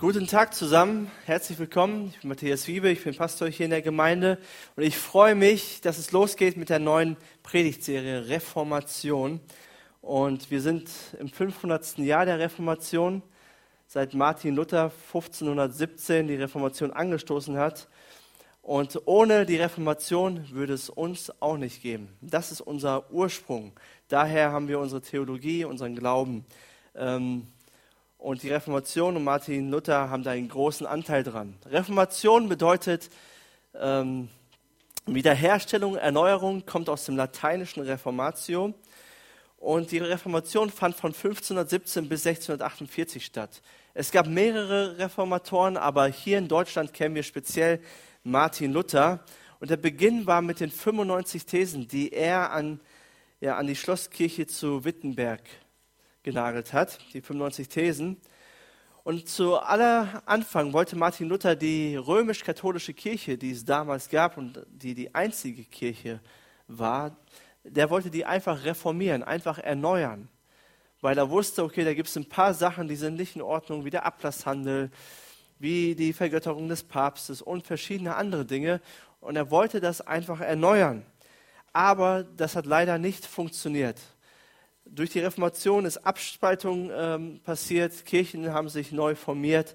Guten Tag zusammen, herzlich willkommen. Ich bin Matthias Wiebe, ich bin Pastor hier in der Gemeinde und ich freue mich, dass es losgeht mit der neuen Predigtserie Reformation. Und wir sind im 500. Jahr der Reformation, seit Martin Luther 1517 die Reformation angestoßen hat. Und ohne die Reformation würde es uns auch nicht geben. Das ist unser Ursprung. Daher haben wir unsere Theologie, unseren Glauben. Ähm, und die Reformation und Martin Luther haben da einen großen Anteil dran. Reformation bedeutet ähm, Wiederherstellung, Erneuerung, kommt aus dem lateinischen Reformatio. Und die Reformation fand von 1517 bis 1648 statt. Es gab mehrere Reformatoren, aber hier in Deutschland kennen wir speziell Martin Luther. Und der Beginn war mit den 95 Thesen, die er an, ja, an die Schlosskirche zu Wittenberg genagelt hat, die 95 Thesen. Und zu aller Anfang wollte Martin Luther die römisch-katholische Kirche, die es damals gab und die die einzige Kirche war, der wollte die einfach reformieren, einfach erneuern. Weil er wusste, okay, da gibt es ein paar Sachen, die sind nicht in Ordnung, wie der Ablasshandel, wie die Vergötterung des Papstes und verschiedene andere Dinge. Und er wollte das einfach erneuern. Aber das hat leider nicht funktioniert durch die Reformation ist Abspaltung ähm, passiert, Kirchen haben sich neu formiert.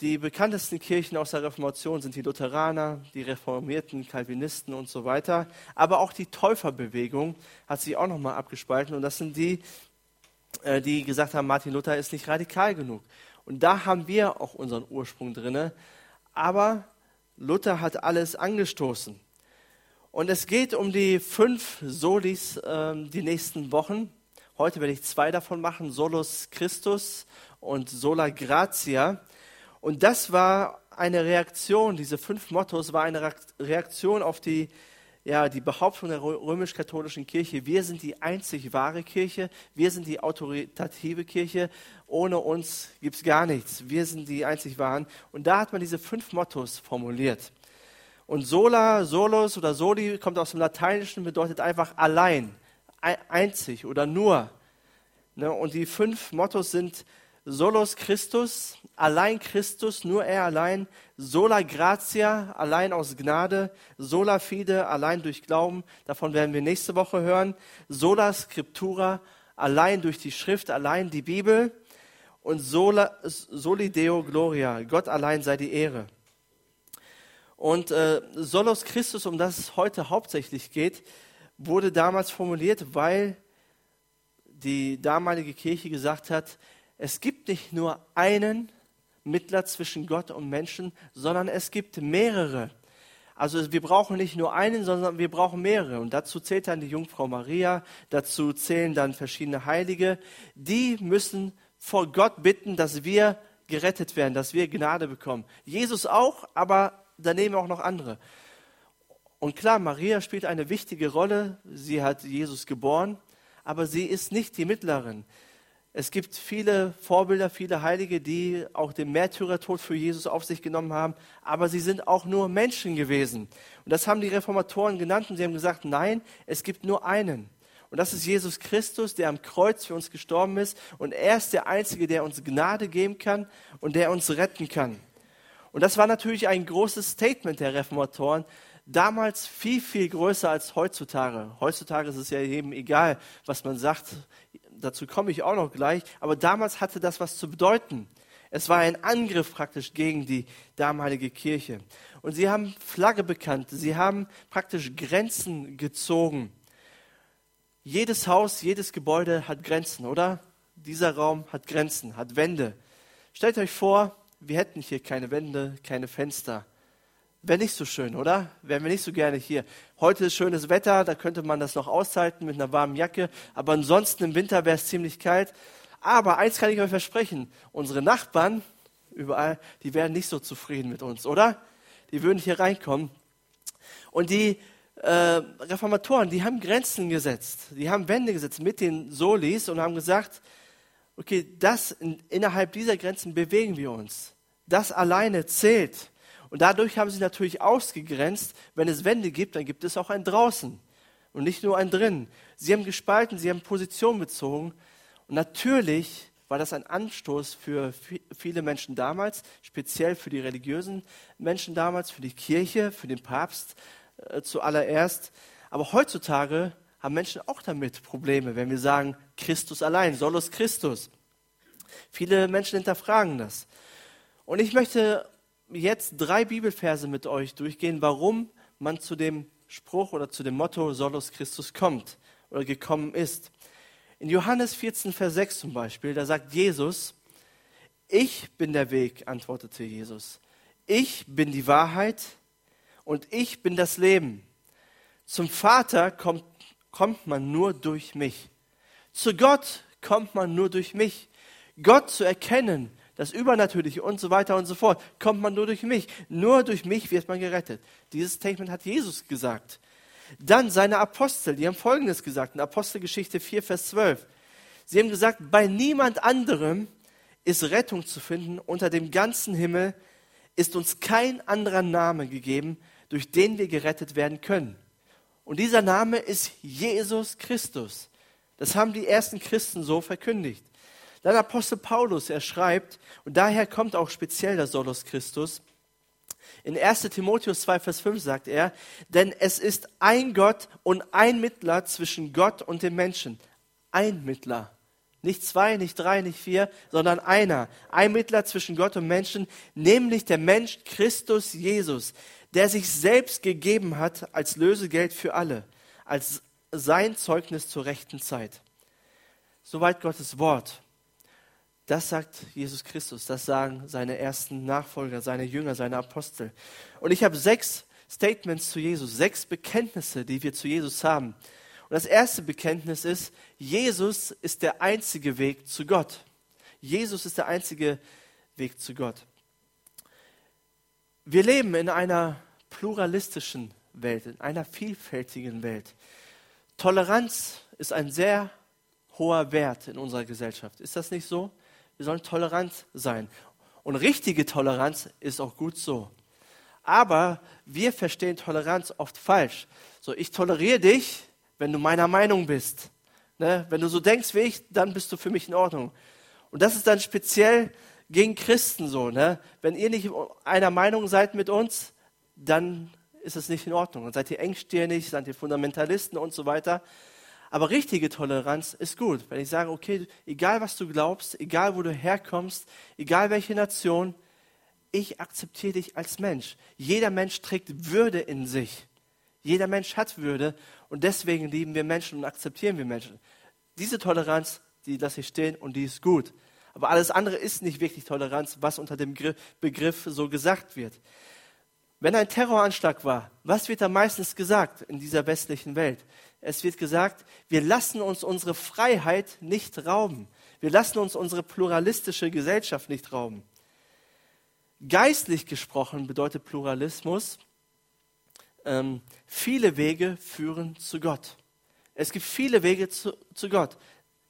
Die bekanntesten Kirchen aus der Reformation sind die Lutheraner, die reformierten Calvinisten und so weiter. Aber auch die Täuferbewegung hat sich auch nochmal abgespalten. Und das sind die, äh, die gesagt haben, Martin Luther ist nicht radikal genug. Und da haben wir auch unseren Ursprung drin. Aber Luther hat alles angestoßen. Und es geht um die fünf Solis äh, die nächsten Wochen. Heute werde ich zwei davon machen, Solus Christus und Sola Gratia. Und das war eine Reaktion, diese fünf Mottos war eine Reaktion auf die, ja, die Behauptung der römisch-katholischen Kirche. Wir sind die einzig wahre Kirche, wir sind die autoritative Kirche, ohne uns gibt es gar nichts. Wir sind die einzig wahren. Und da hat man diese fünf Mottos formuliert. Und sola, solus oder soli kommt aus dem Lateinischen, bedeutet einfach allein, einzig oder nur. Ne, und die fünf Mottos sind solus Christus, allein Christus, nur er allein, sola gratia, allein aus Gnade, sola fide, allein durch Glauben, davon werden wir nächste Woche hören, sola scriptura, allein durch die Schrift, allein die Bibel und sola, soli deo gloria, Gott allein sei die Ehre. Und äh, Solos Christus, um das es heute hauptsächlich geht, wurde damals formuliert, weil die damalige Kirche gesagt hat, es gibt nicht nur einen Mittler zwischen Gott und Menschen, sondern es gibt mehrere. Also wir brauchen nicht nur einen, sondern wir brauchen mehrere. Und dazu zählt dann die Jungfrau Maria, dazu zählen dann verschiedene Heilige. Die müssen vor Gott bitten, dass wir gerettet werden, dass wir Gnade bekommen. Jesus auch, aber daneben auch noch andere. Und klar, Maria spielt eine wichtige Rolle. Sie hat Jesus geboren, aber sie ist nicht die Mittlerin. Es gibt viele Vorbilder, viele Heilige, die auch den Märtyrertod für Jesus auf sich genommen haben, aber sie sind auch nur Menschen gewesen. Und das haben die Reformatoren genannt und sie haben gesagt, nein, es gibt nur einen. Und das ist Jesus Christus, der am Kreuz für uns gestorben ist. Und er ist der Einzige, der uns Gnade geben kann und der uns retten kann. Und das war natürlich ein großes Statement der Reformatoren, damals viel, viel größer als heutzutage. Heutzutage ist es ja jedem egal, was man sagt. Dazu komme ich auch noch gleich. Aber damals hatte das was zu bedeuten. Es war ein Angriff praktisch gegen die damalige Kirche. Und sie haben Flagge bekannt. Sie haben praktisch Grenzen gezogen. Jedes Haus, jedes Gebäude hat Grenzen, oder? Dieser Raum hat Grenzen, hat Wände. Stellt euch vor, wir hätten hier keine Wände, keine Fenster. Wäre nicht so schön, oder? Wären wir nicht so gerne hier. Heute ist schönes Wetter, da könnte man das noch aushalten mit einer warmen Jacke, aber ansonsten im Winter wäre es ziemlich kalt. Aber eins kann ich euch versprechen, unsere Nachbarn überall, die wären nicht so zufrieden mit uns, oder? Die würden hier reinkommen. Und die äh, Reformatoren, die haben Grenzen gesetzt, die haben Wände gesetzt mit den Solis und haben gesagt, okay, das in, innerhalb dieser Grenzen bewegen wir uns. Das alleine zählt. Und dadurch haben sie natürlich ausgegrenzt, wenn es Wände gibt, dann gibt es auch ein draußen und nicht nur ein drin. Sie haben gespalten, sie haben Position bezogen und natürlich war das ein Anstoß für viele Menschen damals, speziell für die religiösen Menschen damals, für die Kirche, für den Papst äh, zuallererst. Aber heutzutage haben Menschen auch damit Probleme, wenn wir sagen, Christus allein, Solus Christus. Viele Menschen hinterfragen das. Und ich möchte jetzt drei Bibelverse mit euch durchgehen, warum man zu dem Spruch oder zu dem Motto Solus Christus kommt oder gekommen ist. In Johannes 14, Vers 6 zum Beispiel, da sagt Jesus, ich bin der Weg, antwortete Jesus. Ich bin die Wahrheit und ich bin das Leben. Zum Vater kommt, kommt man nur durch mich. Zu Gott kommt man nur durch mich. Gott zu erkennen, das Übernatürliche und so weiter und so fort, kommt man nur durch mich. Nur durch mich wird man gerettet. Dieses Statement hat Jesus gesagt. Dann seine Apostel, die haben Folgendes gesagt in Apostelgeschichte 4, Vers 12. Sie haben gesagt, bei niemand anderem ist Rettung zu finden unter dem ganzen Himmel, ist uns kein anderer Name gegeben, durch den wir gerettet werden können. Und dieser Name ist Jesus Christus. Das haben die ersten Christen so verkündigt. Dann Apostel Paulus, er schreibt, und daher kommt auch speziell der Solus Christus, in 1 Timotheus 2, Vers 5 sagt er, denn es ist ein Gott und ein Mittler zwischen Gott und dem Menschen. Ein Mittler. Nicht zwei, nicht drei, nicht vier, sondern einer. Ein Mittler zwischen Gott und Menschen, nämlich der Mensch Christus Jesus, der sich selbst gegeben hat als Lösegeld für alle, als sein Zeugnis zur rechten Zeit. Soweit Gottes Wort. Das sagt Jesus Christus, das sagen seine ersten Nachfolger, seine Jünger, seine Apostel. Und ich habe sechs Statements zu Jesus, sechs Bekenntnisse, die wir zu Jesus haben. Und das erste Bekenntnis ist, Jesus ist der einzige Weg zu Gott. Jesus ist der einzige Weg zu Gott. Wir leben in einer pluralistischen Welt, in einer vielfältigen Welt. Toleranz ist ein sehr hoher Wert in unserer Gesellschaft. Ist das nicht so? Wir sollen tolerant sein. Und richtige Toleranz ist auch gut so. Aber wir verstehen Toleranz oft falsch. So, ich toleriere dich, wenn du meiner Meinung bist. Ne? Wenn du so denkst wie ich, dann bist du für mich in Ordnung. Und das ist dann speziell gegen Christen so. Ne? Wenn ihr nicht einer Meinung seid mit uns, dann ist es nicht in Ordnung. Dann seid ihr engstirnig, seid ihr Fundamentalisten und so weiter. Aber richtige Toleranz ist gut. Wenn ich sage, okay, egal was du glaubst, egal wo du herkommst, egal welche Nation, ich akzeptiere dich als Mensch. Jeder Mensch trägt Würde in sich. Jeder Mensch hat Würde und deswegen lieben wir Menschen und akzeptieren wir Menschen. Diese Toleranz, die lasse ich stehen und die ist gut. Aber alles andere ist nicht wirklich Toleranz, was unter dem Begriff so gesagt wird. Wenn ein Terroranschlag war, was wird da meistens gesagt in dieser westlichen Welt? Es wird gesagt, wir lassen uns unsere Freiheit nicht rauben. Wir lassen uns unsere pluralistische Gesellschaft nicht rauben. Geistlich gesprochen bedeutet Pluralismus, ähm, viele Wege führen zu Gott. Es gibt viele Wege zu, zu Gott.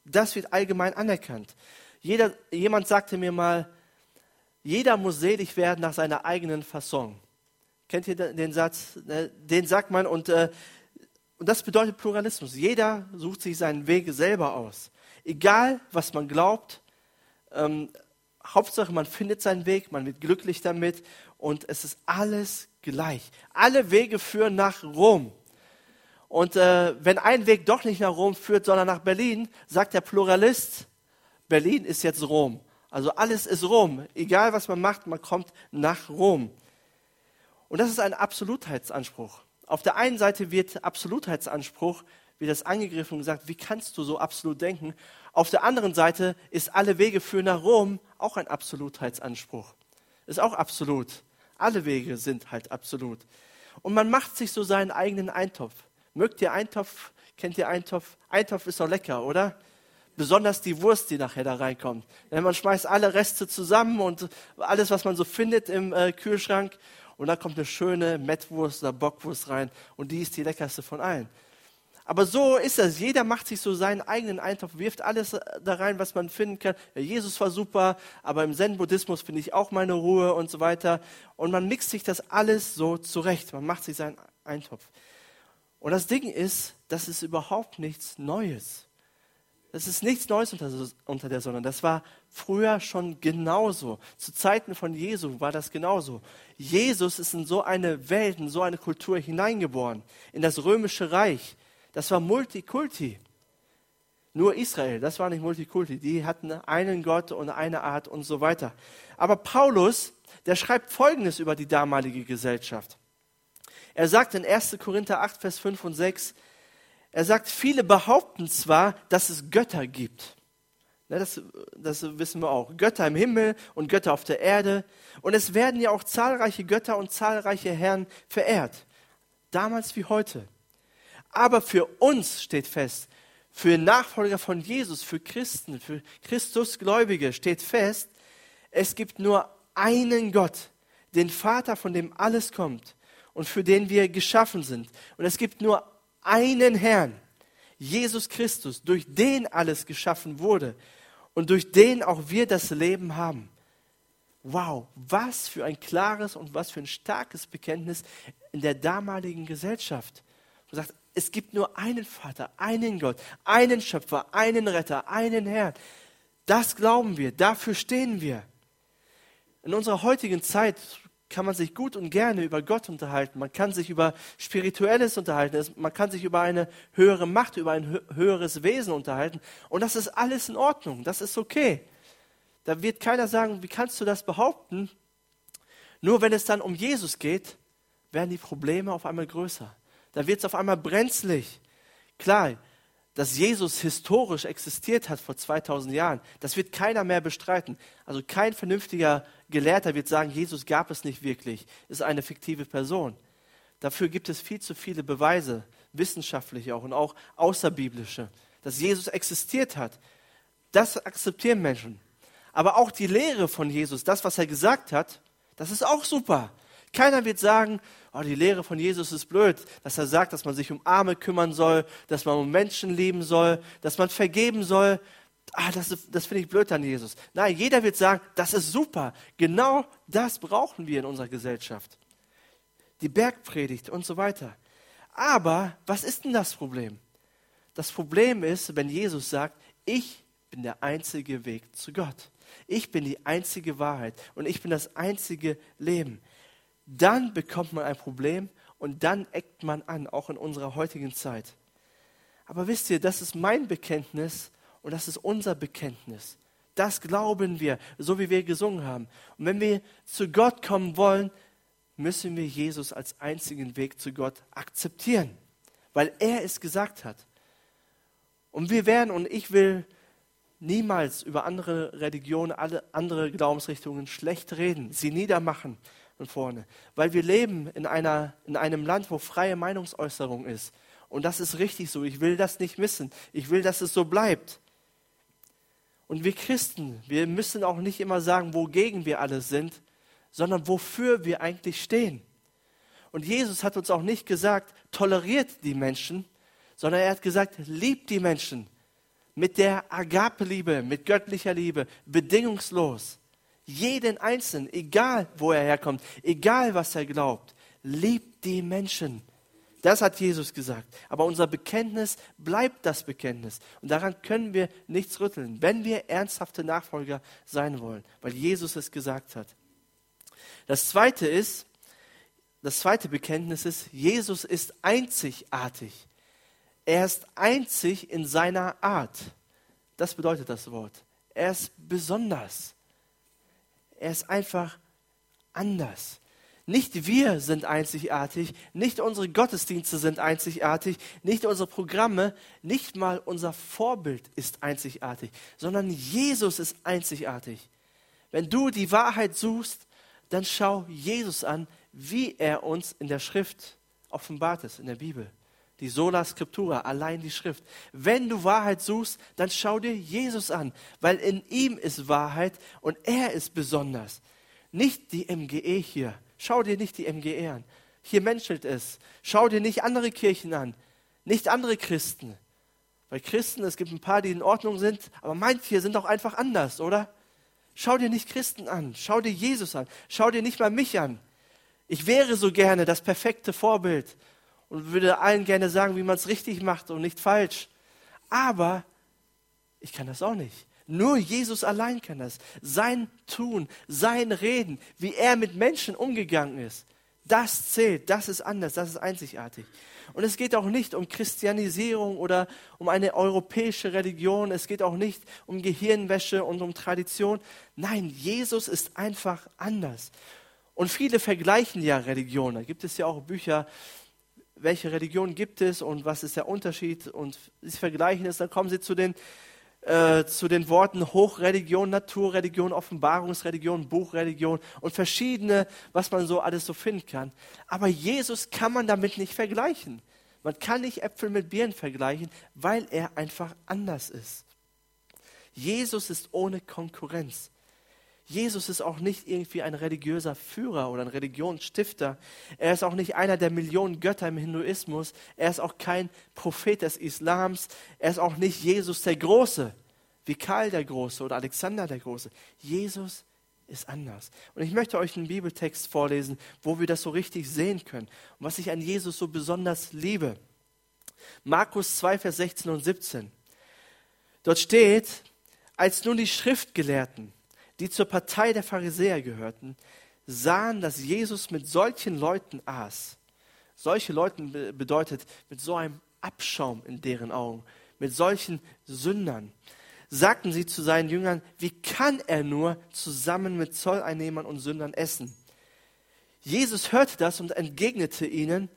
Das wird allgemein anerkannt. Jeder, jemand sagte mir mal, jeder muss selig werden nach seiner eigenen Fasson. Kennt ihr den Satz? Ne, den sagt man und, äh, und das bedeutet Pluralismus. Jeder sucht sich seinen Weg selber aus. Egal, was man glaubt, ähm, Hauptsache, man findet seinen Weg, man wird glücklich damit und es ist alles gleich. Alle Wege führen nach Rom. Und äh, wenn ein Weg doch nicht nach Rom führt, sondern nach Berlin, sagt der Pluralist, Berlin ist jetzt Rom. Also alles ist Rom. Egal was man macht, man kommt nach Rom. Und das ist ein Absolutheitsanspruch. Auf der einen Seite wird Absolutheitsanspruch, wird das angegriffen und gesagt, wie kannst du so absolut denken? Auf der anderen Seite ist alle Wege führen nach Rom auch ein Absolutheitsanspruch. Ist auch absolut. Alle Wege sind halt absolut. Und man macht sich so seinen eigenen Eintopf. Mögt ihr Eintopf? Kennt ihr Eintopf? Eintopf ist doch lecker, oder? Besonders die Wurst, die nachher da reinkommt. Denn man schmeißt alle Reste zusammen und alles, was man so findet im äh, Kühlschrank und da kommt eine schöne Mettwurst oder Bockwurst rein und die ist die leckerste von allen. Aber so ist das. Jeder macht sich so seinen eigenen Eintopf, wirft alles da rein, was man finden kann. Ja, Jesus war super, aber im Zen-Buddhismus finde ich auch meine Ruhe und so weiter. Und man mixt sich das alles so zurecht. Man macht sich seinen Eintopf. Und das Ding ist, das ist überhaupt nichts Neues. Das ist nichts Neues unter, der Sonne. Das war früher schon genauso. Zu Zeiten von Jesu war das genauso. Jesus ist in so eine Welt, in so eine Kultur hineingeboren, in das römische Reich. Das war Multikulti. Nur Israel, das war nicht Multikulti. Die hatten einen Gott und eine Art und so weiter. Aber Paulus, der schreibt Folgendes über die damalige Gesellschaft. Er sagt in 1. Korinther 8, Vers 5 und 6, er sagt, viele behaupten zwar, dass es Götter gibt. Das, das wissen wir auch. Götter im Himmel und Götter auf der Erde. Und es werden ja auch zahlreiche Götter und zahlreiche Herren verehrt. Damals wie heute. Aber für uns steht fest, für Nachfolger von Jesus, für Christen, für Christusgläubige steht fest, es gibt nur einen Gott, den Vater, von dem alles kommt und für den wir geschaffen sind. Und es gibt nur einen Herrn, Jesus Christus, durch den alles geschaffen wurde und durch den auch wir das Leben haben. Wow, was für ein klares und was für ein starkes Bekenntnis in der damaligen Gesellschaft. Man sagt, es gibt nur einen Vater, einen Gott, einen Schöpfer, einen Retter, einen Herrn. Das glauben wir, dafür stehen wir. In unserer heutigen Zeit kann man sich gut und gerne über Gott unterhalten. Man kann sich über Spirituelles unterhalten. Man kann sich über eine höhere Macht, über ein höheres Wesen unterhalten. Und das ist alles in Ordnung. Das ist okay. Da wird keiner sagen, wie kannst du das behaupten? Nur wenn es dann um Jesus geht, werden die Probleme auf einmal größer. Da wird es auf einmal brenzlig. Klar, dass Jesus historisch existiert hat vor 2000 Jahren, das wird keiner mehr bestreiten. Also kein vernünftiger Gelehrter wird sagen, Jesus gab es nicht wirklich, ist eine fiktive Person. Dafür gibt es viel zu viele Beweise, wissenschaftliche auch und auch außerbiblische, dass Jesus existiert hat. Das akzeptieren Menschen. Aber auch die Lehre von Jesus, das, was er gesagt hat, das ist auch super. Keiner wird sagen, oh, die Lehre von Jesus ist blöd, dass er sagt, dass man sich um Arme kümmern soll, dass man um Menschen lieben soll, dass man vergeben soll. Ah, das, das finde ich blöd an Jesus. Nein, jeder wird sagen, das ist super. Genau das brauchen wir in unserer Gesellschaft. Die Bergpredigt und so weiter. Aber was ist denn das Problem? Das Problem ist, wenn Jesus sagt, ich bin der einzige Weg zu Gott. Ich bin die einzige Wahrheit und ich bin das einzige Leben dann bekommt man ein Problem und dann eckt man an, auch in unserer heutigen Zeit. Aber wisst ihr, das ist mein Bekenntnis und das ist unser Bekenntnis. Das glauben wir, so wie wir gesungen haben. Und wenn wir zu Gott kommen wollen, müssen wir Jesus als einzigen Weg zu Gott akzeptieren, weil er es gesagt hat. Und wir werden, und ich will niemals über andere Religionen, alle andere Glaubensrichtungen schlecht reden, sie niedermachen und vorne. Weil wir leben in, einer, in einem Land, wo freie Meinungsäußerung ist. Und das ist richtig so. Ich will das nicht missen. Ich will, dass es so bleibt. Und wir Christen, wir müssen auch nicht immer sagen, wogegen wir alle sind, sondern wofür wir eigentlich stehen. Und Jesus hat uns auch nicht gesagt, toleriert die Menschen, sondern er hat gesagt, liebt die Menschen mit der Agape-Liebe, mit göttlicher Liebe, bedingungslos. Jeden Einzelnen, egal wo er herkommt, egal was er glaubt, liebt die Menschen. Das hat Jesus gesagt. Aber unser Bekenntnis bleibt das Bekenntnis. Und daran können wir nichts rütteln, wenn wir ernsthafte Nachfolger sein wollen, weil Jesus es gesagt hat. Das zweite ist, das zweite Bekenntnis ist, Jesus ist einzigartig. Er ist einzig in seiner Art. Das bedeutet das Wort. Er ist besonders. Er ist einfach anders. Nicht wir sind einzigartig, nicht unsere Gottesdienste sind einzigartig, nicht unsere Programme, nicht mal unser Vorbild ist einzigartig, sondern Jesus ist einzigartig. Wenn du die Wahrheit suchst, dann schau Jesus an, wie er uns in der Schrift offenbart ist, in der Bibel die Sola Scriptura, allein die Schrift. Wenn du Wahrheit suchst, dann schau dir Jesus an, weil in ihm ist Wahrheit und er ist besonders. Nicht die MGE hier. Schau dir nicht die MGE an. Hier menschelt es. Schau dir nicht andere Kirchen an, nicht andere Christen. Weil Christen, es gibt ein paar, die in Ordnung sind, aber manche sind auch einfach anders, oder? Schau dir nicht Christen an, schau dir Jesus an, schau dir nicht mal mich an. Ich wäre so gerne das perfekte Vorbild und würde allen gerne sagen, wie man es richtig macht und nicht falsch. Aber Ich kann das auch nicht. Nur Jesus allein kann das. Sein Tun, sein Reden, wie er mit Menschen umgegangen ist, das zählt, das ist anders, das ist einzigartig. Und es geht auch nicht um Christianisierung oder um eine europäische Religion, es geht auch nicht um Gehirnwäsche und um Tradition. Nein, Jesus ist einfach anders. Und viele vergleichen ja Religionen. Da gibt es ja auch Bücher, welche Religion gibt es und was ist der Unterschied und sie vergleichen es, dann kommen sie zu den äh, zu den Worten Hochreligion, Naturreligion, Offenbarungsreligion, Buchreligion und verschiedene, was man so alles so finden kann. Aber Jesus kann man damit nicht vergleichen. Man kann nicht Äpfel mit Birnen vergleichen, weil er einfach anders ist. Jesus ist ohne Konkurrenz. Jesus ist auch nicht irgendwie ein religiöser Führer oder ein Religionsstifter. Er ist auch nicht einer der Millionen Götter im Hinduismus. Er ist auch kein Prophet des Islams. Er ist auch nicht Jesus der Große, wie Karl der Große oder Alexander der Große. Jesus ist anders. Und ich möchte euch einen Bibeltext vorlesen, wo wir das so richtig sehen können und was ich an Jesus so besonders liebe. Markus 2, Vers 16 und 17. Dort steht, als nun die Schriftgelehrten, die zur Partei der Pharisäer gehörten, sahen, dass Jesus mit solchen Leuten aß. Solche Leuten bedeutet mit so einem Abschaum in deren Augen, mit solchen Sündern. Sagten sie zu seinen Jüngern, wie kann er nur zusammen mit Zolleinnehmern und Sündern essen? Jesus hörte das und entgegnete ihnen,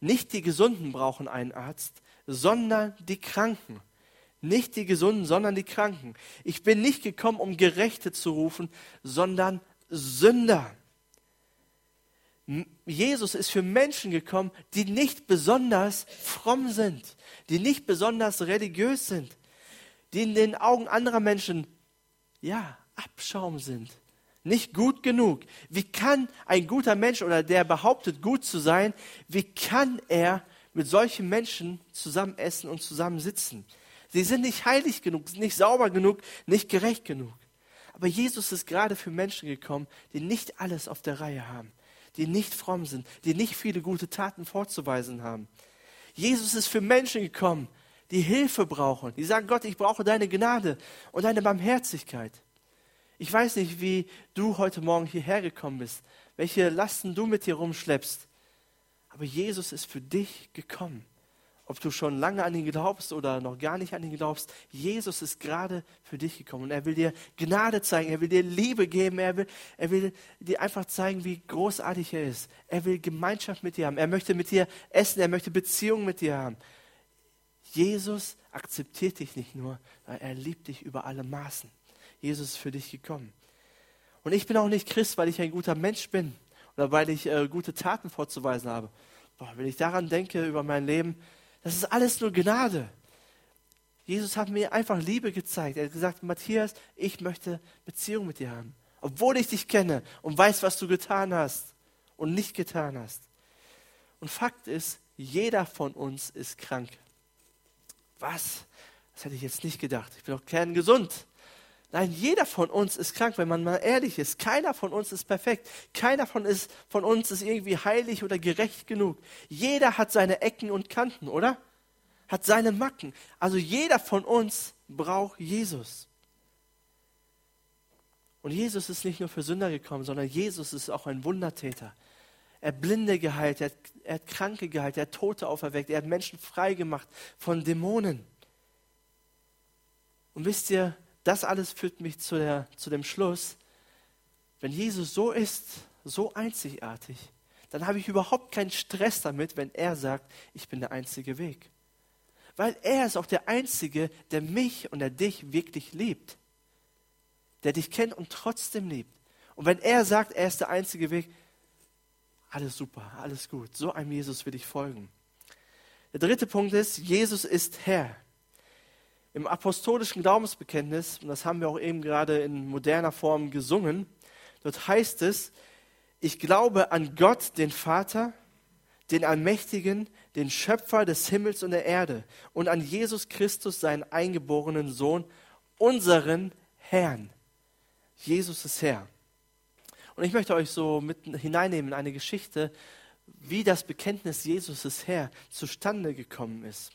nicht die Gesunden brauchen einen Arzt, sondern die Kranken. Nicht die Gesunden, sondern die Kranken. Ich bin nicht gekommen, um Gerechte zu rufen, sondern Sünder. Jesus ist für Menschen gekommen, die nicht besonders fromm sind, die nicht besonders religiös sind, die in den Augen anderer Menschen, ja, Abschaum sind, nicht gut genug. Wie kann ein guter Mensch oder der behauptet, gut zu sein, wie kann er mit solchen Menschen zusammen essen und zusammen sitzen? Sie sind nicht heilig genug, nicht sauber genug, nicht gerecht genug. Aber Jesus ist gerade für Menschen gekommen, die nicht alles auf der Reihe haben, die nicht fromm sind, die nicht viele gute Taten vorzuweisen haben. Jesus ist für Menschen gekommen, die Hilfe brauchen, die sagen, Gott, ich brauche deine Gnade und deine Barmherzigkeit. Ich weiß nicht, wie du heute Morgen hierher gekommen bist, welche Lasten du mit dir rumschleppst, aber Jesus ist für dich gekommen ob du schon lange an ihn glaubst oder noch gar nicht an ihn glaubst, Jesus ist gerade für dich gekommen und er will dir Gnade zeigen, er will dir Liebe geben, er will, er will dir einfach zeigen, wie großartig er ist. Er will Gemeinschaft mit dir haben, er möchte mit dir essen, er möchte Beziehungen mit dir haben. Jesus akzeptiert dich nicht nur, er liebt dich über alle Maßen. Jesus ist für dich gekommen. Und ich bin auch nicht Christ, weil ich ein guter Mensch bin oder weil ich äh, gute Taten vorzuweisen habe. Boah, wenn ich daran denke über mein Leben, das ist alles nur Gnade. Jesus hat mir einfach Liebe gezeigt. Er hat gesagt, Matthias, ich möchte Beziehung mit dir haben. Obwohl ich dich kenne und weiß, was du getan hast und nicht getan hast. Und Fakt ist, jeder von uns ist krank. Was? Das hätte ich jetzt nicht gedacht. Ich bin doch kerngesund. Nein, jeder von uns ist krank, wenn man mal ehrlich ist. Keiner von uns ist perfekt. Keiner von, ist, von uns ist irgendwie heilig oder gerecht genug. Jeder hat seine Ecken und Kanten, oder? Hat seine Macken. Also jeder von uns braucht Jesus. Und Jesus ist nicht nur für Sünder gekommen, sondern Jesus ist auch ein Wundertäter. Er hat Blinde geheilt, er hat, er hat Kranke geheilt, er hat Tote auferweckt, er hat Menschen frei gemacht von Dämonen. Und wisst ihr, das alles führt mich zu, der, zu dem Schluss, wenn Jesus so ist, so einzigartig, dann habe ich überhaupt keinen Stress damit, wenn er sagt, ich bin der einzige Weg. Weil er ist auch der Einzige, der mich und der dich wirklich liebt. Der dich kennt und trotzdem liebt. Und wenn er sagt, er ist der einzige Weg, alles super, alles gut. So einem Jesus will ich folgen. Der dritte Punkt ist, Jesus ist Herr. Im apostolischen Glaubensbekenntnis, und das haben wir auch eben gerade in moderner Form gesungen, dort heißt es, ich glaube an Gott, den Vater, den Allmächtigen, den Schöpfer des Himmels und der Erde und an Jesus Christus, seinen eingeborenen Sohn, unseren Herrn. Jesus ist Herr. Und ich möchte euch so mit hineinnehmen in eine Geschichte, wie das Bekenntnis Jesus ist Herr zustande gekommen ist.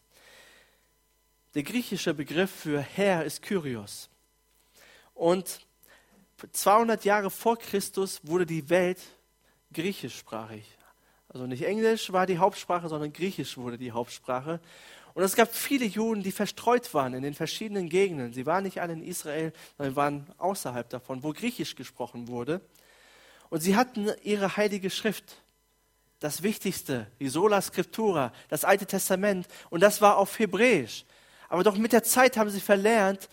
Der griechische Begriff für Herr ist Kyrios. Und 200 Jahre vor Christus wurde die Welt griechischsprachig. Also nicht Englisch war die Hauptsprache, sondern Griechisch wurde die Hauptsprache. Und es gab viele Juden, die verstreut waren in den verschiedenen Gegenden. Sie waren nicht alle in Israel, sondern waren außerhalb davon, wo Griechisch gesprochen wurde. Und sie hatten ihre heilige Schrift, das Wichtigste, die Sola Scriptura, das Alte Testament. Und das war auf Hebräisch. Aber doch mit der Zeit haben sie verlernt,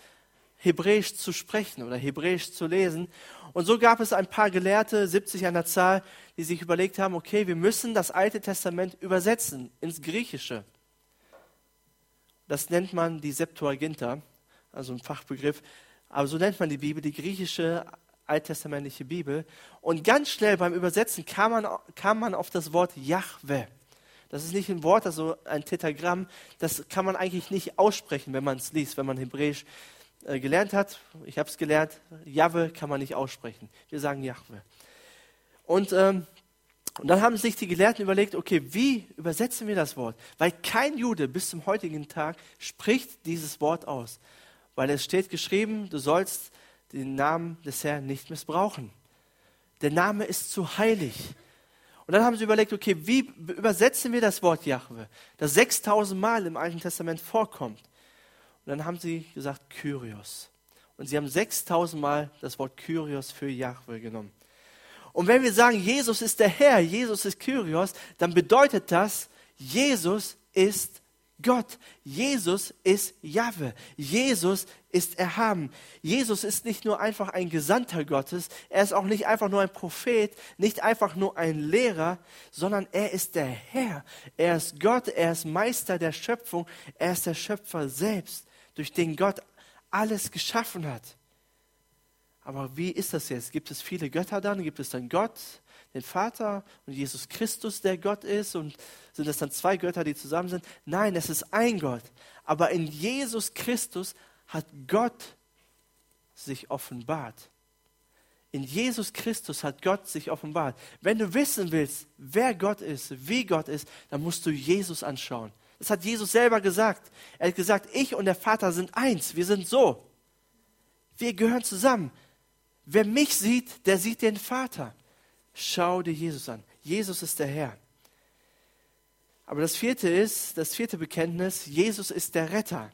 Hebräisch zu sprechen oder Hebräisch zu lesen. Und so gab es ein paar Gelehrte, 70 an der Zahl, die sich überlegt haben, okay, wir müssen das Alte Testament übersetzen ins Griechische. Das nennt man die Septuaginta, also ein Fachbegriff. Aber so nennt man die Bibel, die griechische alttestamentliche Bibel. Und ganz schnell beim Übersetzen kam man, kam man auf das Wort Yahweh. Das ist nicht ein Wort, also ein Tetragramm. Das kann man eigentlich nicht aussprechen, wenn man es liest, wenn man Hebräisch äh, gelernt hat. Ich habe es gelernt. Jahwe kann man nicht aussprechen. Wir sagen Yahweh. Und, ähm, und dann haben sich die Gelehrten überlegt, okay, wie übersetzen wir das Wort? Weil kein Jude bis zum heutigen Tag spricht dieses Wort aus. Weil es steht geschrieben, du sollst den Namen des Herrn nicht missbrauchen. Der Name ist zu heilig. Und dann haben sie überlegt, okay, wie übersetzen wir das Wort Jahwe, das 6000 Mal im Alten Testament vorkommt. Und dann haben sie gesagt Kyrios. Und sie haben 6000 Mal das Wort Kyrios für Jahwe genommen. Und wenn wir sagen, Jesus ist der Herr, Jesus ist Kyrios, dann bedeutet das, Jesus ist Gott. Jesus ist Jahwe. Jesus ist erhaben. Jesus ist nicht nur einfach ein Gesandter Gottes, er ist auch nicht einfach nur ein Prophet, nicht einfach nur ein Lehrer, sondern er ist der Herr. Er ist Gott, er ist Meister der Schöpfung, er ist der Schöpfer selbst, durch den Gott alles geschaffen hat. Aber wie ist das jetzt? Gibt es viele Götter dann? Gibt es dann Gott? Den Vater und Jesus Christus, der Gott ist? Und sind das dann zwei Götter, die zusammen sind? Nein, es ist ein Gott. Aber in Jesus Christus hat Gott sich offenbart. In Jesus Christus hat Gott sich offenbart. Wenn du wissen willst, wer Gott ist, wie Gott ist, dann musst du Jesus anschauen. Das hat Jesus selber gesagt. Er hat gesagt, ich und der Vater sind eins. Wir sind so. Wir gehören zusammen. Wer mich sieht, der sieht den Vater. Schau dir Jesus an. Jesus ist der Herr. Aber das vierte ist, das vierte Bekenntnis, Jesus ist der Retter.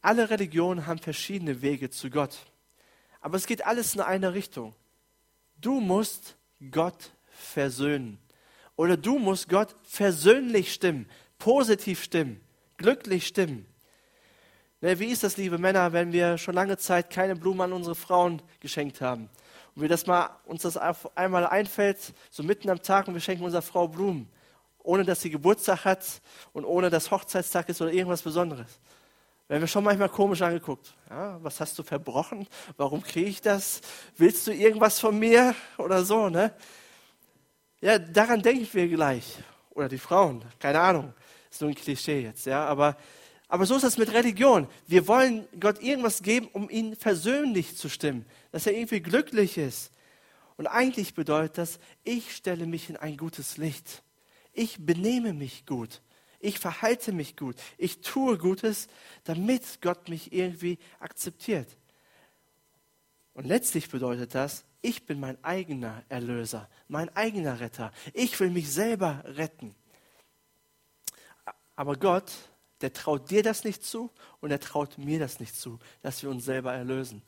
Alle Religionen haben verschiedene Wege zu Gott. Aber es geht alles in eine Richtung. Du musst Gott versöhnen. Oder du musst Gott versöhnlich stimmen, positiv stimmen, glücklich stimmen. Ne, wie ist das, liebe Männer, wenn wir schon lange Zeit keine Blumen an unsere Frauen geschenkt haben? Und wir das mal, uns das einmal einfällt, so mitten am Tag und wir schenken unserer Frau Blumen, ohne dass sie Geburtstag hat und ohne dass Hochzeitstag ist oder irgendwas Besonderes. Werden wir schon manchmal komisch angeguckt. Ja, was hast du verbrochen? Warum kriege ich das? Willst du irgendwas von mir? Oder so, ne? Ja, daran denken wir gleich. Oder die Frauen, keine Ahnung. Ist nur ein Klischee jetzt, ja. Aber, aber so ist das mit Religion. Wir wollen Gott irgendwas geben, um ihn versöhnlich zu stimmen dass er irgendwie glücklich ist. Und eigentlich bedeutet das, ich stelle mich in ein gutes Licht. Ich benehme mich gut. Ich verhalte mich gut. Ich tue Gutes, damit Gott mich irgendwie akzeptiert. Und letztlich bedeutet das, ich bin mein eigener Erlöser, mein eigener Retter. Ich will mich selber retten. Aber Gott, der traut dir das nicht zu und er traut mir das nicht zu, dass wir uns selber erlösen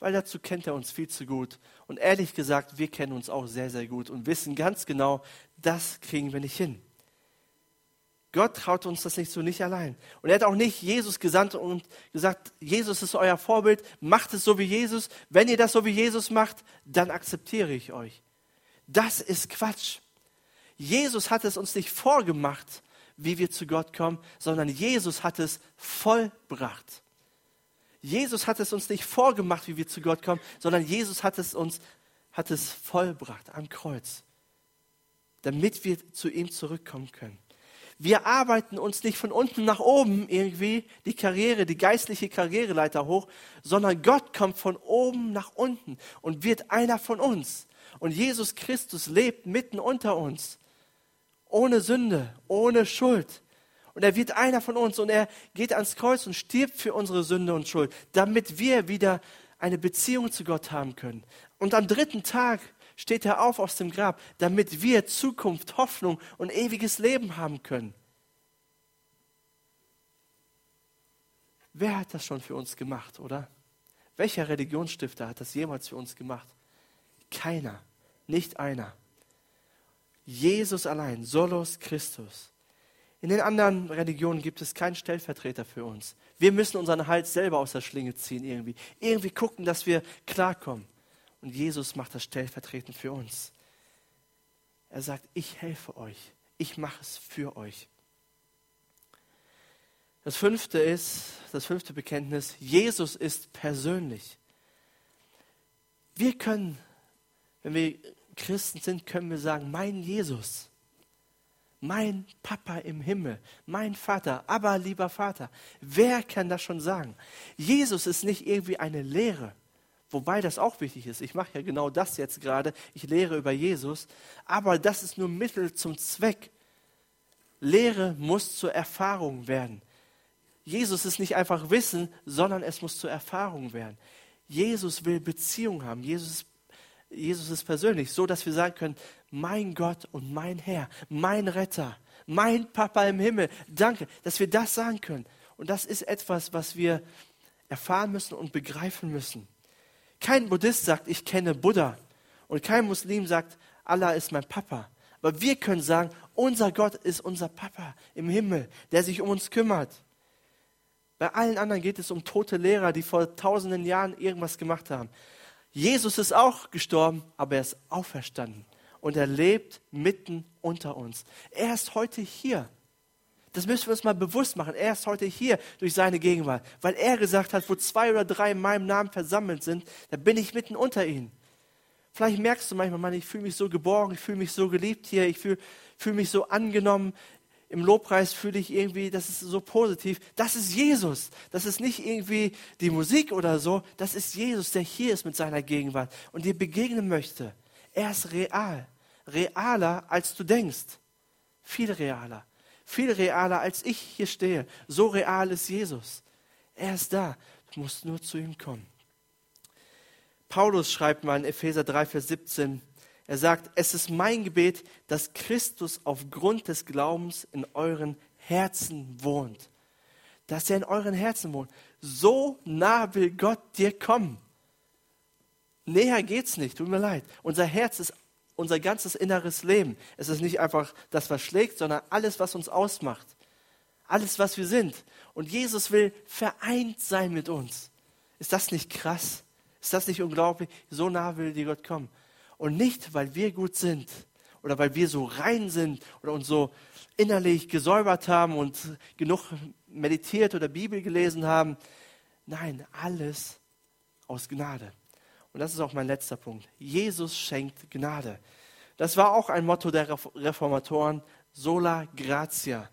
weil dazu kennt er uns viel zu gut. Und ehrlich gesagt, wir kennen uns auch sehr, sehr gut und wissen ganz genau, das kriegen wir nicht hin. Gott traut uns das nicht so, nicht allein. Und er hat auch nicht Jesus gesandt und gesagt, Jesus ist euer Vorbild, macht es so wie Jesus. Wenn ihr das so wie Jesus macht, dann akzeptiere ich euch. Das ist Quatsch. Jesus hat es uns nicht vorgemacht, wie wir zu Gott kommen, sondern Jesus hat es vollbracht. Jesus hat es uns nicht vorgemacht, wie wir zu Gott kommen, sondern Jesus hat es uns hat es vollbracht am Kreuz, damit wir zu ihm zurückkommen können. Wir arbeiten uns nicht von unten nach oben irgendwie die Karriere, die geistliche Karriereleiter hoch, sondern Gott kommt von oben nach unten und wird einer von uns. Und Jesus Christus lebt mitten unter uns, ohne Sünde, ohne Schuld. Und er wird einer von uns und er geht ans Kreuz und stirbt für unsere Sünde und Schuld, damit wir wieder eine Beziehung zu Gott haben können. Und am dritten Tag steht er auf aus dem Grab, damit wir Zukunft, Hoffnung und ewiges Leben haben können. Wer hat das schon für uns gemacht, oder? Welcher Religionsstifter hat das jemals für uns gemacht? Keiner, nicht einer. Jesus allein, Solos Christus. In den anderen Religionen gibt es keinen Stellvertreter für uns. Wir müssen unseren Hals selber aus der Schlinge ziehen irgendwie. Irgendwie gucken, dass wir klarkommen. Und Jesus macht das stellvertretend für uns. Er sagt, ich helfe euch. Ich mache es für euch. Das fünfte ist, das fünfte Bekenntnis, Jesus ist persönlich. Wir können, wenn wir Christen sind, können wir sagen, mein Jesus, mein Papa im Himmel, mein Vater, aber lieber Vater. Wer kann das schon sagen? Jesus ist nicht irgendwie eine Lehre, wobei das auch wichtig ist. Ich mache ja genau das jetzt gerade. Ich lehre über Jesus, aber das ist nur Mittel zum Zweck. Lehre muss zur Erfahrung werden. Jesus ist nicht einfach Wissen, sondern es muss zur Erfahrung werden. Jesus will Beziehung haben. Jesus, Jesus ist persönlich, so dass wir sagen können, mein Gott und mein Herr, mein Retter, mein Papa im Himmel, danke, dass wir das sagen können. Und das ist etwas, was wir erfahren müssen und begreifen müssen. Kein Buddhist sagt, ich kenne Buddha. Und kein Muslim sagt, Allah ist mein Papa. Aber wir können sagen, unser Gott ist unser Papa im Himmel, der sich um uns kümmert. Bei allen anderen geht es um tote Lehrer, die vor tausenden Jahren irgendwas gemacht haben. Jesus ist auch gestorben, aber er ist auferstanden und er lebt mitten unter uns. Er ist heute hier. Das müssen wir uns mal bewusst machen. Er ist heute hier durch seine Gegenwart, weil er gesagt hat, wo zwei oder drei in meinem Namen versammelt sind, da bin ich mitten unter ihnen. Vielleicht merkst du manchmal, Mann, ich fühle mich so geborgen, ich fühle mich so geliebt hier, ich fühle fühl mich so angenommen, im Lobpreis fühle ich irgendwie, das ist so positiv. Das ist Jesus. Das ist nicht irgendwie die Musik oder so. Das ist Jesus, der hier ist mit seiner Gegenwart und dir begegnen möchte. Er ist real. Realer, als du denkst. Viel realer. Viel realer, als ich hier stehe. So real ist Jesus. Er ist da. Du musst nur zu ihm kommen. Paulus schreibt mal in Epheser 3, Vers 17, er sagt, es ist mein Gebet, dass Christus aufgrund des Glaubens in euren Herzen wohnt. Dass er in euren Herzen wohnt. So nah will Gott dir kommen. Näher geht's nicht, tut mir leid. Unser Herz ist unser ganzes inneres Leben. Es ist nicht einfach das, was schlägt, sondern alles, was uns ausmacht. Alles, was wir sind. Und Jesus will vereint sein mit uns. Ist das nicht krass? Ist das nicht unglaublich? So nah will dir Gott kommen. Und nicht, weil wir gut sind oder weil wir so rein sind oder uns so innerlich gesäubert haben und genug meditiert oder Bibel gelesen haben. Nein, alles aus Gnade. Und das ist auch mein letzter Punkt. Jesus schenkt Gnade. Das war auch ein Motto der Reformatoren, sola gratia.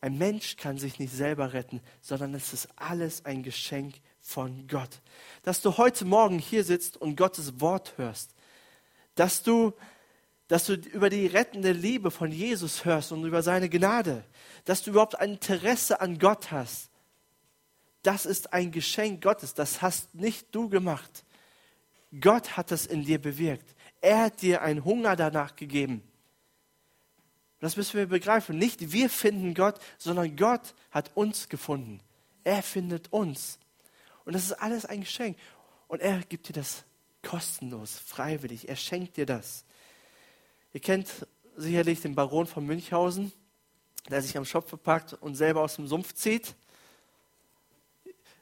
Ein Mensch kann sich nicht selber retten, sondern es ist alles ein Geschenk von Gott. Dass du heute Morgen hier sitzt und Gottes Wort hörst. Dass du, dass du über die rettende Liebe von Jesus hörst und über seine Gnade. Dass du überhaupt ein Interesse an Gott hast. Das ist ein Geschenk Gottes. Das hast nicht du gemacht. Gott hat das in dir bewirkt. Er hat dir einen Hunger danach gegeben. Das müssen wir begreifen. Nicht wir finden Gott, sondern Gott hat uns gefunden. Er findet uns. Und das ist alles ein Geschenk. Und er gibt dir das kostenlos, freiwillig. Er schenkt dir das. Ihr kennt sicherlich den Baron von Münchhausen, der sich am Schopf packt und selber aus dem Sumpf zieht.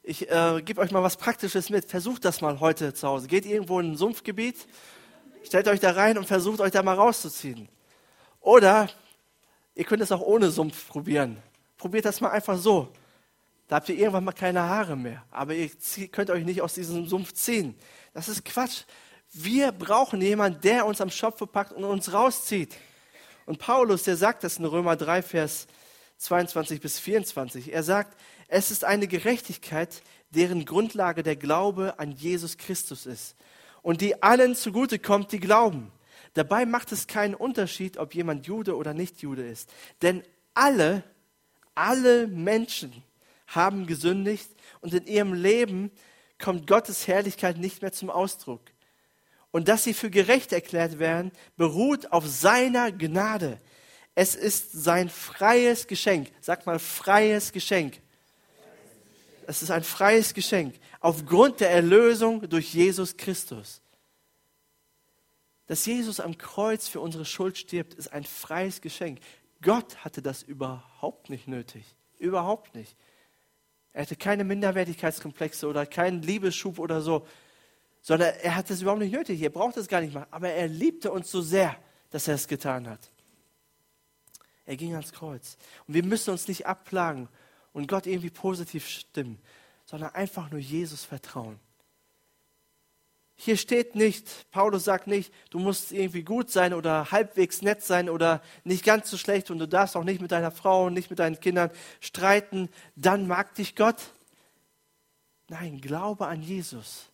Ich äh, gebe euch mal was Praktisches mit. Versucht das mal heute zu Hause. Geht irgendwo in ein Sumpfgebiet, stellt euch da rein und versucht euch da mal rauszuziehen. Oder ihr könnt es auch ohne Sumpf probieren. Probiert das mal einfach so. Da habt ihr irgendwann mal keine Haare mehr. Aber ihr könnt euch nicht aus diesem Sumpf ziehen. Das ist Quatsch. Wir brauchen jemanden, der uns am Schopf packt und uns rauszieht. Und Paulus, der sagt das in Römer 3, Vers 22 bis 24. Er sagt, es ist eine Gerechtigkeit, deren Grundlage der Glaube an Jesus Christus ist. Und die allen zugute kommt, die glauben. Dabei macht es keinen Unterschied, ob jemand Jude oder nicht Jude ist. Denn alle, alle Menschen haben gesündigt und in ihrem Leben kommt Gottes Herrlichkeit nicht mehr zum Ausdruck. Und dass sie für gerecht erklärt werden, beruht auf seiner Gnade. Es ist sein freies Geschenk. Sag mal, freies Geschenk. Es ist ein freies Geschenk aufgrund der Erlösung durch Jesus Christus. Dass Jesus am Kreuz für unsere Schuld stirbt, ist ein freies Geschenk. Gott hatte das überhaupt nicht nötig. Überhaupt nicht. Er hatte keine Minderwertigkeitskomplexe oder keinen Liebesschub oder so, sondern er hat es überhaupt nicht nötig. Er braucht es gar nicht machen. Aber er liebte uns so sehr, dass er es getan hat. Er ging ans Kreuz. Und wir müssen uns nicht abplagen und Gott irgendwie positiv stimmen, sondern einfach nur Jesus vertrauen. Hier steht nicht, Paulus sagt nicht, du musst irgendwie gut sein oder halbwegs nett sein oder nicht ganz so schlecht und du darfst auch nicht mit deiner Frau und nicht mit deinen Kindern streiten, dann mag dich Gott. Nein, glaube an Jesus,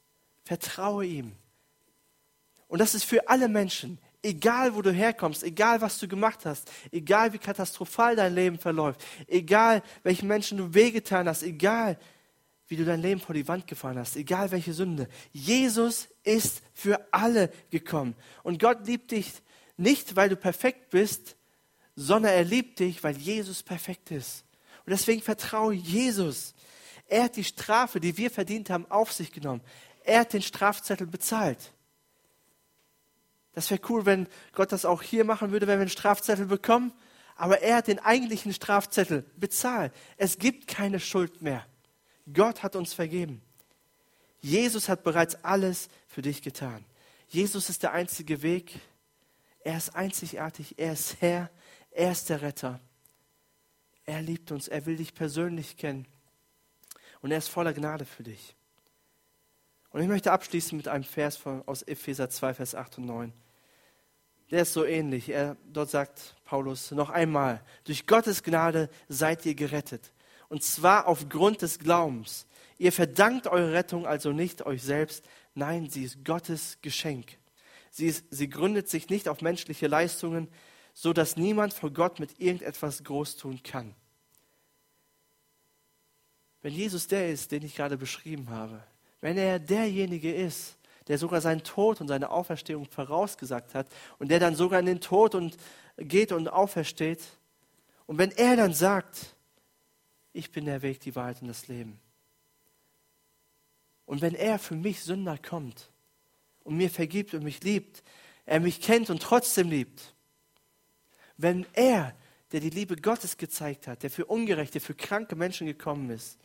vertraue ihm. Und das ist für alle Menschen, egal wo du herkommst, egal was du gemacht hast, egal wie katastrophal dein Leben verläuft, egal welchen Menschen du wehgetan hast, egal wie du dein Leben vor die Wand gefahren hast, egal welche Sünde. Jesus ist für alle gekommen. Und Gott liebt dich nicht, weil du perfekt bist, sondern er liebt dich, weil Jesus perfekt ist. Und deswegen vertraue Jesus. Er hat die Strafe, die wir verdient haben, auf sich genommen. Er hat den Strafzettel bezahlt. Das wäre cool, wenn Gott das auch hier machen würde, wenn wir einen Strafzettel bekommen. Aber er hat den eigentlichen Strafzettel bezahlt. Es gibt keine Schuld mehr. Gott hat uns vergeben. Jesus hat bereits alles für dich getan. Jesus ist der einzige Weg. Er ist einzigartig. Er ist Herr. Er ist der Retter. Er liebt uns. Er will dich persönlich kennen. Und er ist voller Gnade für dich. Und ich möchte abschließen mit einem Vers von, aus Epheser 2, Vers 8 und 9. Der ist so ähnlich. Er, dort sagt Paulus noch einmal, durch Gottes Gnade seid ihr gerettet und zwar aufgrund des Glaubens. Ihr verdankt eure Rettung also nicht euch selbst, nein, sie ist Gottes Geschenk. Sie, ist, sie gründet sich nicht auf menschliche Leistungen, so dass niemand vor Gott mit irgendetwas groß tun kann. Wenn Jesus der ist, den ich gerade beschrieben habe, wenn er derjenige ist, der sogar seinen Tod und seine Auferstehung vorausgesagt hat und der dann sogar in den Tod und geht und aufersteht, und wenn er dann sagt, ich bin der Weg, die Wahrheit und das Leben. Und wenn er für mich Sünder kommt und mir vergibt und mich liebt, er mich kennt und trotzdem liebt, wenn er, der die Liebe Gottes gezeigt hat, der für ungerechte, für kranke Menschen gekommen ist,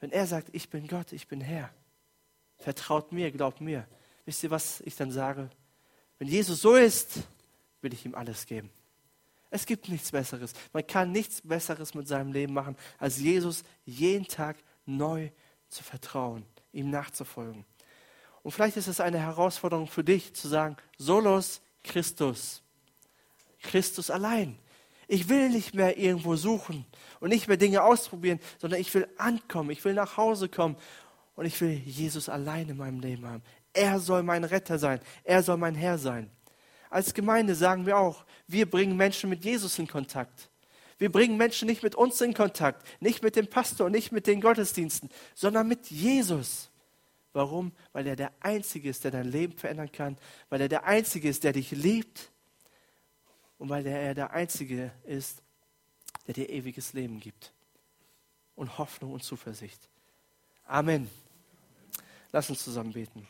wenn er sagt, ich bin Gott, ich bin Herr, vertraut mir, glaubt mir, wisst ihr, was ich dann sage? Wenn Jesus so ist, will ich ihm alles geben. Es gibt nichts Besseres. Man kann nichts Besseres mit seinem Leben machen, als Jesus jeden Tag neu zu vertrauen, ihm nachzufolgen. Und vielleicht ist es eine Herausforderung für dich zu sagen, Solos Christus. Christus allein. Ich will nicht mehr irgendwo suchen und nicht mehr Dinge ausprobieren, sondern ich will ankommen, ich will nach Hause kommen und ich will Jesus allein in meinem Leben haben. Er soll mein Retter sein, er soll mein Herr sein. Als Gemeinde sagen wir auch, wir bringen Menschen mit Jesus in Kontakt. Wir bringen Menschen nicht mit uns in Kontakt, nicht mit dem Pastor, nicht mit den Gottesdiensten, sondern mit Jesus. Warum? Weil er der Einzige ist, der dein Leben verändern kann, weil er der Einzige ist, der dich liebt und weil er der Einzige ist, der dir ewiges Leben gibt und Hoffnung und Zuversicht. Amen. Lass uns zusammen beten.